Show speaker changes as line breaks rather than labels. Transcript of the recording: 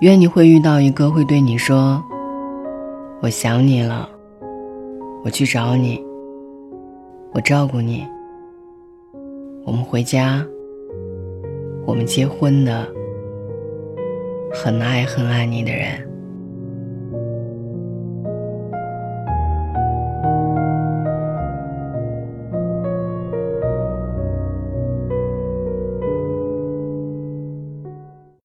愿你会遇到一个会对你说我想你了我去找你我照顾你我们回家我们结婚的很爱很爱你的人。